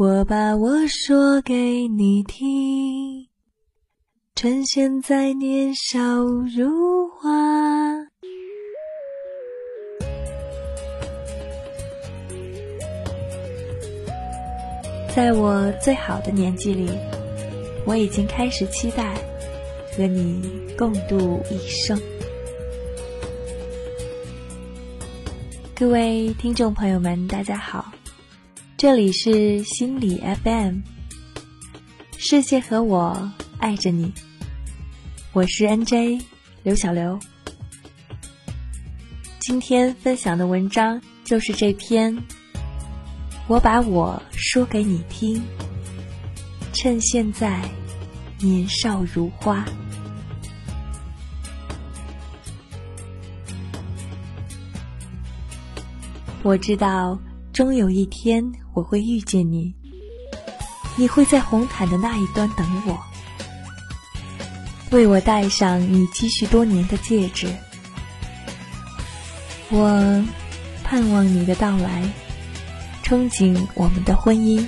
我把我说给你听，趁现在年少如花。在我最好的年纪里，我已经开始期待和你共度一生。各位听众朋友们，大家好，这里是心理 FM，世界和我爱着你，我是 NJ 刘小刘。今天分享的文章就是这篇，我把我说给你听，趁现在年少如花。我知道，终有一天我会遇见你，你会在红毯的那一端等我，为我戴上你积蓄多年的戒指。我盼望你的到来，憧憬我们的婚姻。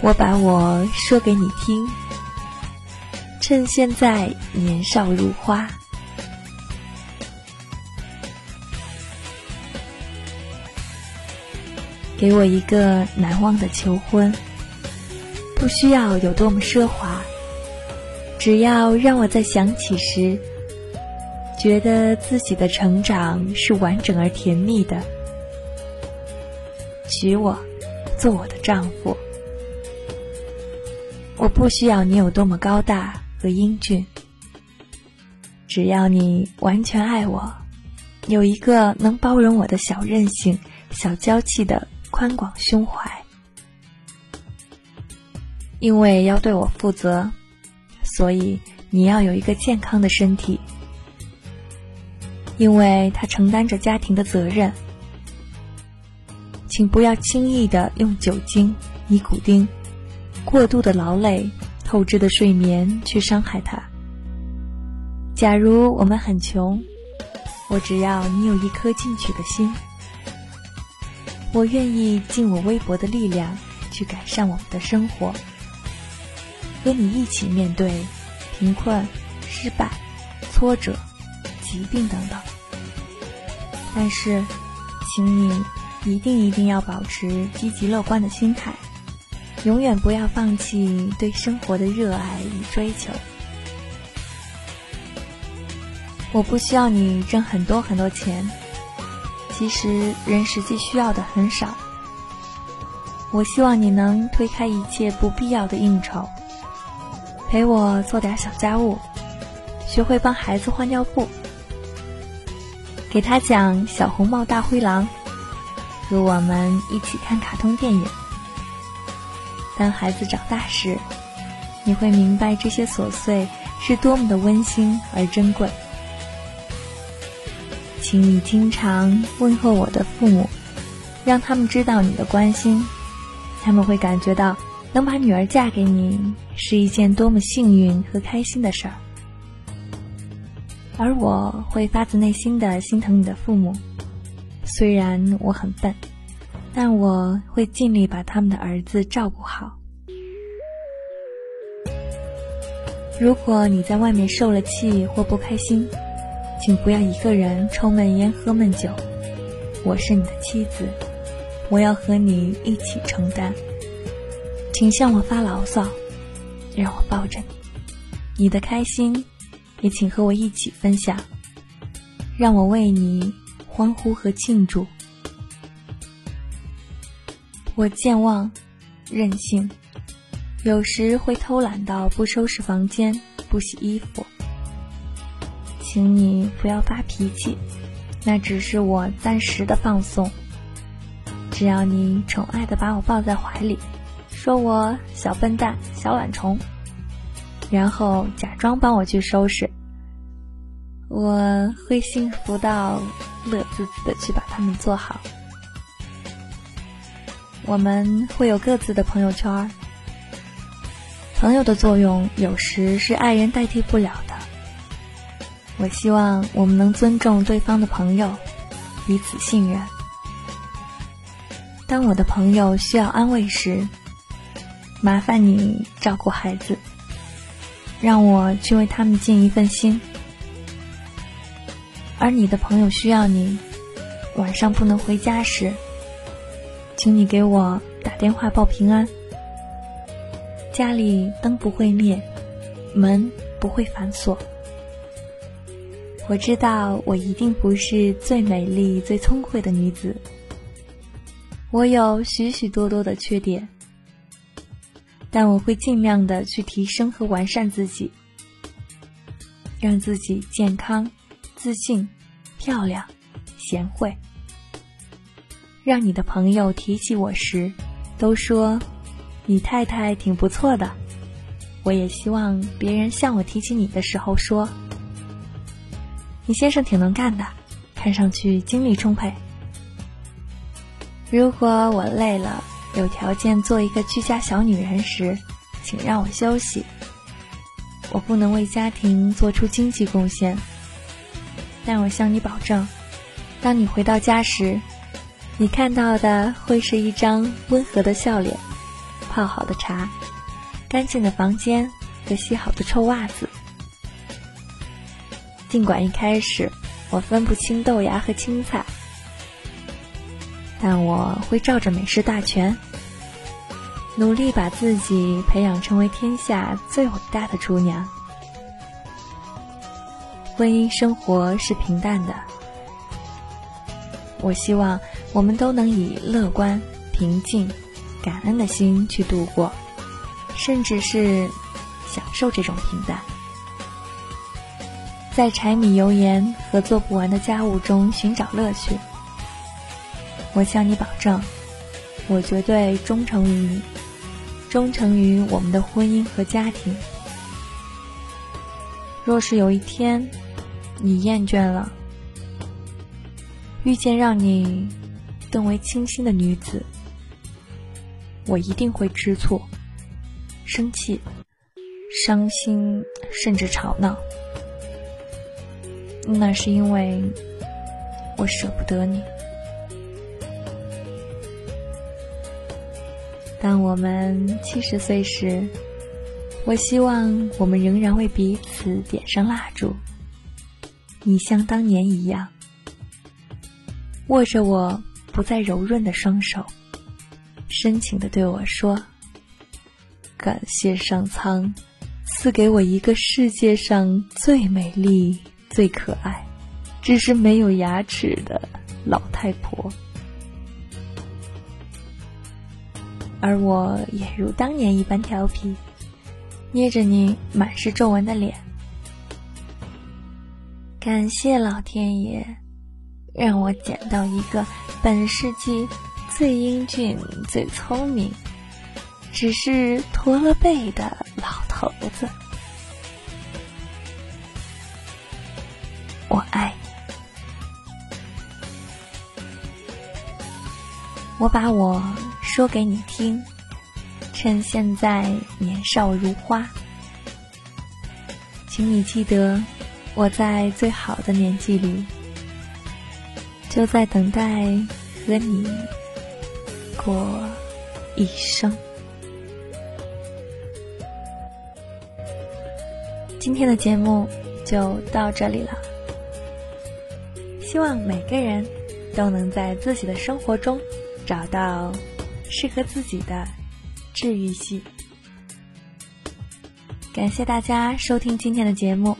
我把我说给你听，趁现在年少如花。给我一个难忘的求婚，不需要有多么奢华，只要让我在想起时，觉得自己的成长是完整而甜蜜的。娶我，做我的丈夫。我不需要你有多么高大和英俊，只要你完全爱我，有一个能包容我的小任性、小娇气的。宽广胸怀，因为要对我负责，所以你要有一个健康的身体。因为他承担着家庭的责任，请不要轻易的用酒精、尼古丁、过度的劳累、透支的睡眠去伤害他。假如我们很穷，我只要你有一颗进取的心。我愿意尽我微薄的力量去改善我们的生活，和你一起面对贫困、失败、挫折、疾病等等。但是，请你一定一定要保持积极乐观的心态，永远不要放弃对生活的热爱与追求。我不需要你挣很多很多钱。其实人实际需要的很少。我希望你能推开一切不必要的应酬，陪我做点小家务，学会帮孩子换尿布，给他讲《小红帽大灰狼》，和我们一起看卡通电影。当孩子长大时，你会明白这些琐碎是多么的温馨而珍贵。请你经常问候我的父母，让他们知道你的关心，他们会感觉到能把女儿嫁给你是一件多么幸运和开心的事儿。而我会发自内心的心疼你的父母，虽然我很笨，但我会尽力把他们的儿子照顾好。如果你在外面受了气或不开心，请不要一个人抽闷烟、喝闷酒。我是你的妻子，我要和你一起承担。请向我发牢骚，让我抱着你。你的开心，也请和我一起分享，让我为你欢呼和庆祝。我健忘、任性，有时会偷懒到不收拾房间、不洗衣服。请你不要发脾气，那只是我暂时的放松。只要你宠爱的把我抱在怀里，说我小笨蛋、小懒虫，然后假装帮我去收拾，我会幸福到乐滋滋的去把它们做好。我们会有各自的朋友圈，朋友的作用有时是爱人代替不了的。我希望我们能尊重对方的朋友，彼此信任。当我的朋友需要安慰时，麻烦你照顾孩子，让我去为他们尽一份心；而你的朋友需要你晚上不能回家时，请你给我打电话报平安。家里灯不会灭，门不会反锁。我知道我一定不是最美丽、最聪慧的女子，我有许许多多的缺点，但我会尽量的去提升和完善自己，让自己健康、自信、漂亮、贤惠，让你的朋友提起我时，都说你太太挺不错的。我也希望别人向我提起你的时候说。你先生挺能干的，看上去精力充沛。如果我累了，有条件做一个居家小女人时，请让我休息。我不能为家庭做出经济贡献，但我向你保证，当你回到家时，你看到的会是一张温和的笑脸，泡好的茶，干净的房间和洗好的臭袜子。尽管一开始我分不清豆芽和青菜，但我会照着美食大全，努力把自己培养成为天下最伟大的厨娘。婚姻生活是平淡的，我希望我们都能以乐观、平静、感恩的心去度过，甚至是享受这种平淡。在柴米油盐和做不完的家务中寻找乐趣。我向你保证，我绝对忠诚于你，忠诚于我们的婚姻和家庭。若是有一天你厌倦了，遇见让你更为倾心的女子，我一定会吃醋、生气、伤心，甚至吵闹。那是因为我舍不得你。当我们七十岁时，我希望我们仍然为彼此点上蜡烛。你像当年一样，握着我不再柔润的双手，深情的对我说：“感谢上苍，赐给我一个世界上最美丽。”最可爱，只是没有牙齿的老太婆。而我也如当年一般调皮，捏着你满是皱纹的脸。感谢老天爷，让我捡到一个本世纪最英俊、最聪明，只是驼了背的老头子。我把我说给你听，趁现在年少如花，请你记得，我在最好的年纪里，就在等待和你过一生。今天的节目就到这里了。希望每个人都能在自己的生活中找到适合自己的治愈系。感谢大家收听今天的节目。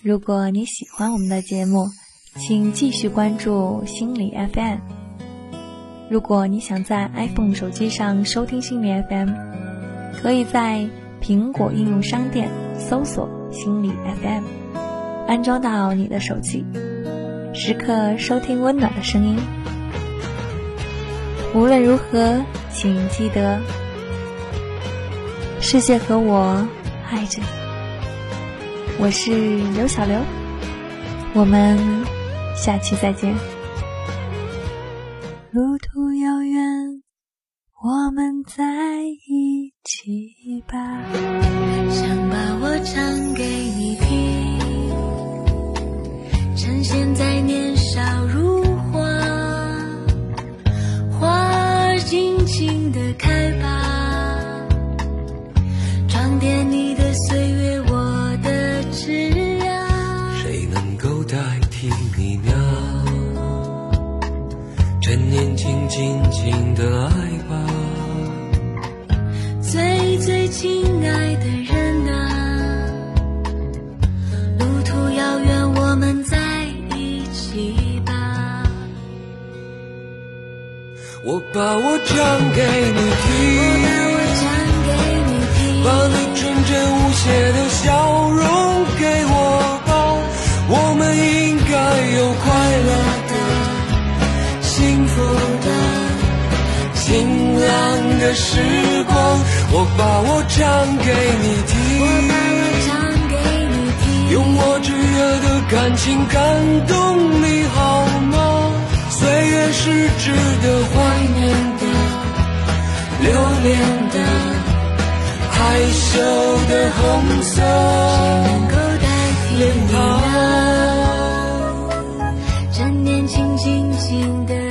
如果你喜欢我们的节目，请继续关注心理 FM。如果你想在 iPhone 手机上收听心理 FM，可以在苹果应用商店搜索心理 FM，安装到你的手机。时刻收听温暖的声音。无论如何，请记得，世界和我爱着你。我是刘小刘，我们下期再见。路途遥远，我们在一起吧。想把我唱给你你呢？趁年轻，尽情的爱吧。最最亲爱的人啊，路途遥远，我们在一起吧。我把我唱给你我听，把我唱给你听，把你纯真无邪的笑容给我的时光，我把我唱给你听，我把我唱给你听，用我炙热的感情感动你好吗？岁月是值得怀念的，留恋的，害羞的红色，能够代替脸庞，沾年轻轻轻的。